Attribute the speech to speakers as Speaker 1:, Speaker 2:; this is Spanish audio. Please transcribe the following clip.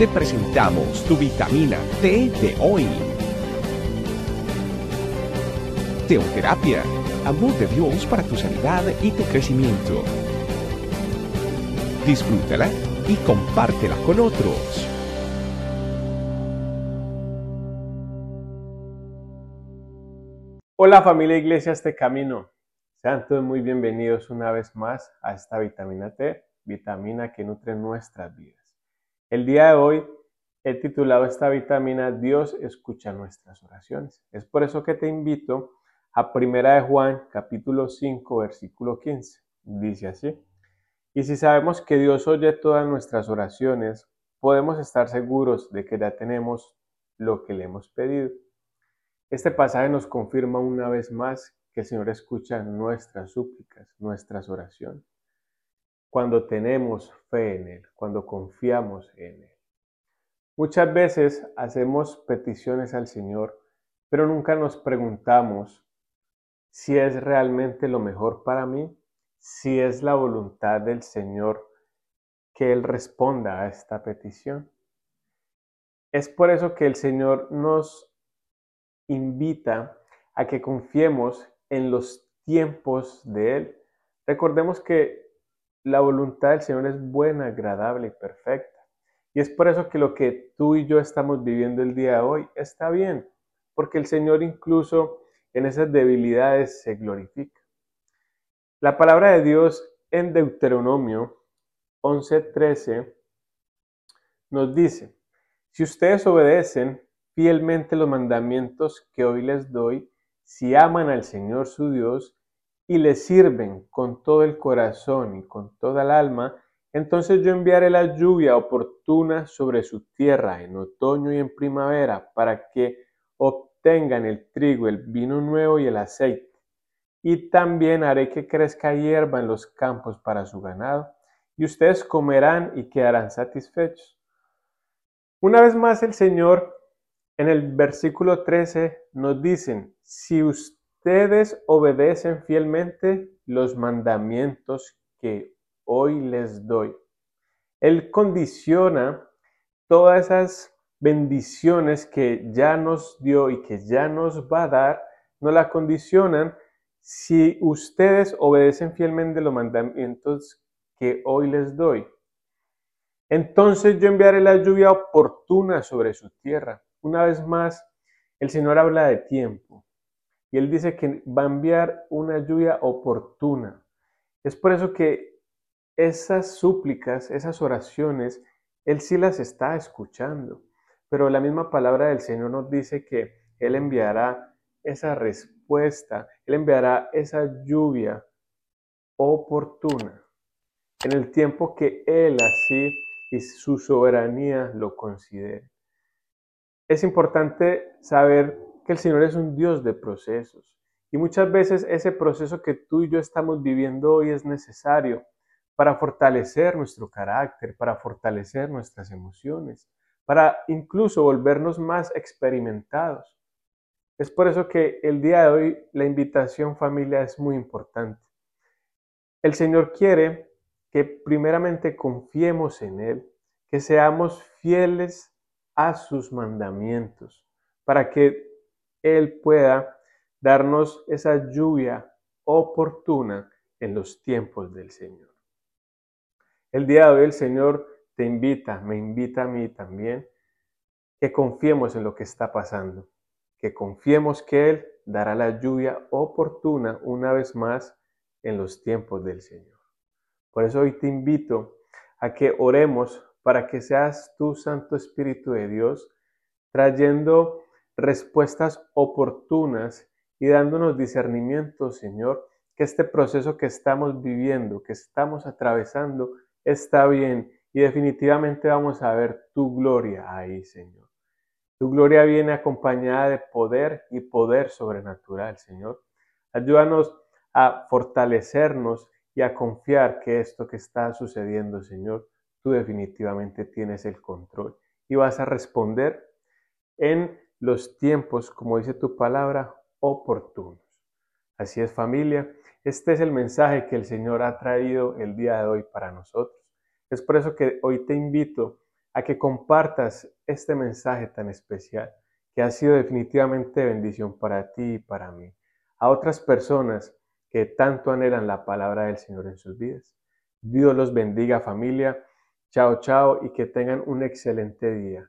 Speaker 1: te presentamos tu vitamina T de hoy. Teoterapia, amor de Dios para tu sanidad y tu crecimiento. Disfrútala y compártela con otros.
Speaker 2: Hola familia Iglesia Este Camino. Sean todos muy bienvenidos una vez más a esta vitamina T, vitamina que nutre nuestras vidas. El día de hoy he titulado esta vitamina Dios escucha nuestras oraciones. Es por eso que te invito a Primera de Juan, capítulo 5, versículo 15. Dice así: Y si sabemos que Dios oye todas nuestras oraciones, podemos estar seguros de que ya tenemos lo que le hemos pedido. Este pasaje nos confirma una vez más que el Señor escucha nuestras súplicas, nuestras oraciones, cuando tenemos fe en Él, cuando confiamos en Él. Muchas veces hacemos peticiones al Señor, pero nunca nos preguntamos si es realmente lo mejor para mí, si es la voluntad del Señor que Él responda a esta petición. Es por eso que el Señor nos invita a que confiemos en los tiempos de Él. Recordemos que la voluntad del Señor es buena, agradable y perfecta. Y es por eso que lo que tú y yo estamos viviendo el día de hoy está bien, porque el Señor incluso en esas debilidades se glorifica. La palabra de Dios en Deuteronomio 11:13 nos dice, si ustedes obedecen fielmente los mandamientos que hoy les doy, si aman al Señor su Dios y le sirven con todo el corazón y con toda el alma, entonces yo enviaré la lluvia oportuna sobre su tierra en otoño y en primavera para que obtengan el trigo, el vino nuevo y el aceite. Y también haré que crezca hierba en los campos para su ganado, y ustedes comerán y quedarán satisfechos. Una vez más el Señor en el versículo 13 nos dicen, si ustedes obedecen fielmente los mandamientos que hoy les doy. Él condiciona todas esas bendiciones que ya nos dio y que ya nos va a dar, no la condicionan si ustedes obedecen fielmente los mandamientos que hoy les doy. Entonces yo enviaré la lluvia oportuna sobre su tierra una vez más, el Señor habla de tiempo y Él dice que va a enviar una lluvia oportuna. Es por eso que esas súplicas, esas oraciones, Él sí las está escuchando. Pero la misma palabra del Señor nos dice que Él enviará esa respuesta, Él enviará esa lluvia oportuna en el tiempo que Él así y su soberanía lo considere es importante saber que el Señor es un Dios de procesos. Y muchas veces ese proceso que tú y yo estamos viviendo hoy es necesario para fortalecer nuestro carácter, para fortalecer nuestras emociones, para incluso volvernos más experimentados. Es por eso que el día de hoy la invitación familia es muy importante. El Señor quiere que primeramente confiemos en Él, que seamos fieles a sus mandamientos, para que Él pueda darnos esa lluvia oportuna en los tiempos del Señor. El día de hoy el Señor te invita, me invita a mí también, que confiemos en lo que está pasando, que confiemos que Él dará la lluvia oportuna una vez más en los tiempos del Señor. Por eso hoy te invito a que oremos para que seas tú, Santo Espíritu de Dios, trayendo respuestas oportunas y dándonos discernimiento, Señor, que este proceso que estamos viviendo, que estamos atravesando, está bien y definitivamente vamos a ver tu gloria ahí, Señor. Tu gloria viene acompañada de poder y poder sobrenatural, Señor. Ayúdanos a fortalecernos y a confiar que esto que está sucediendo, Señor, tú definitivamente tienes el control y vas a responder en los tiempos, como dice tu palabra, oportunos. Así es familia, este es el mensaje que el Señor ha traído el día de hoy para nosotros. Es por eso que hoy te invito a que compartas este mensaje tan especial que ha sido definitivamente bendición para ti y para mí, a otras personas que tanto anhelan la palabra del Señor en sus vidas. Dios los bendiga familia. Chao, chao y que tengan un excelente día.